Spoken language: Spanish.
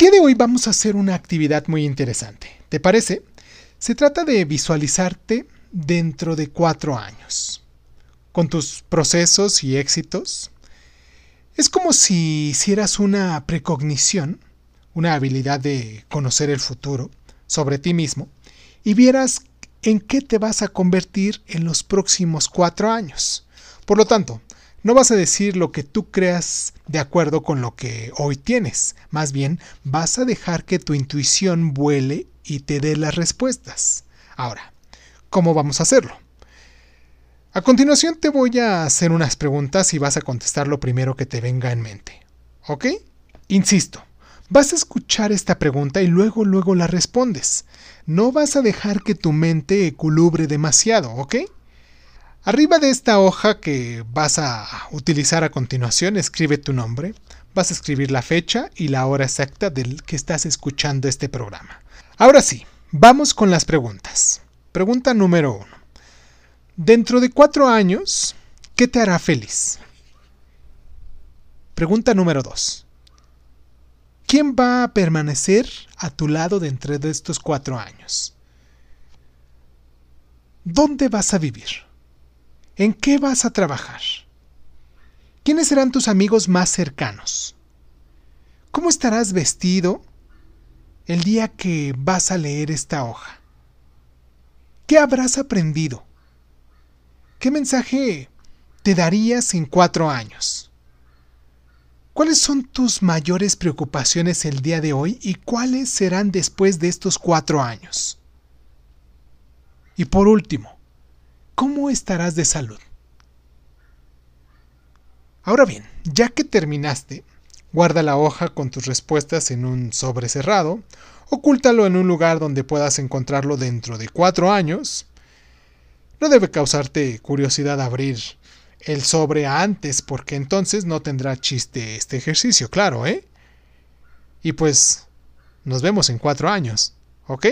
día de hoy vamos a hacer una actividad muy interesante. ¿Te parece? Se trata de visualizarte dentro de cuatro años, con tus procesos y éxitos. Es como si hicieras una precognición, una habilidad de conocer el futuro sobre ti mismo, y vieras en qué te vas a convertir en los próximos cuatro años. Por lo tanto, no vas a decir lo que tú creas de acuerdo con lo que hoy tienes, más bien vas a dejar que tu intuición vuele y te dé las respuestas. Ahora, ¿cómo vamos a hacerlo? A continuación te voy a hacer unas preguntas y vas a contestar lo primero que te venga en mente. ¿Ok? Insisto, vas a escuchar esta pregunta y luego luego la respondes. No vas a dejar que tu mente eculubre demasiado, ¿ok? Arriba de esta hoja que vas a utilizar a continuación, escribe tu nombre, vas a escribir la fecha y la hora exacta del que estás escuchando este programa. Ahora sí, vamos con las preguntas. Pregunta número uno. Dentro de cuatro años, ¿qué te hará feliz? Pregunta número dos. ¿Quién va a permanecer a tu lado dentro de estos cuatro años? ¿Dónde vas a vivir? ¿En qué vas a trabajar? ¿Quiénes serán tus amigos más cercanos? ¿Cómo estarás vestido el día que vas a leer esta hoja? ¿Qué habrás aprendido? ¿Qué mensaje te darías en cuatro años? ¿Cuáles son tus mayores preocupaciones el día de hoy y cuáles serán después de estos cuatro años? Y por último, ¿cómo estarás de salud? Ahora bien, ya que terminaste, guarda la hoja con tus respuestas en un sobre cerrado, ocúltalo en un lugar donde puedas encontrarlo dentro de cuatro años. No debe causarte curiosidad abrir el sobre antes, porque entonces no tendrá chiste este ejercicio, claro, ¿eh? Y pues nos vemos en cuatro años, ¿ok?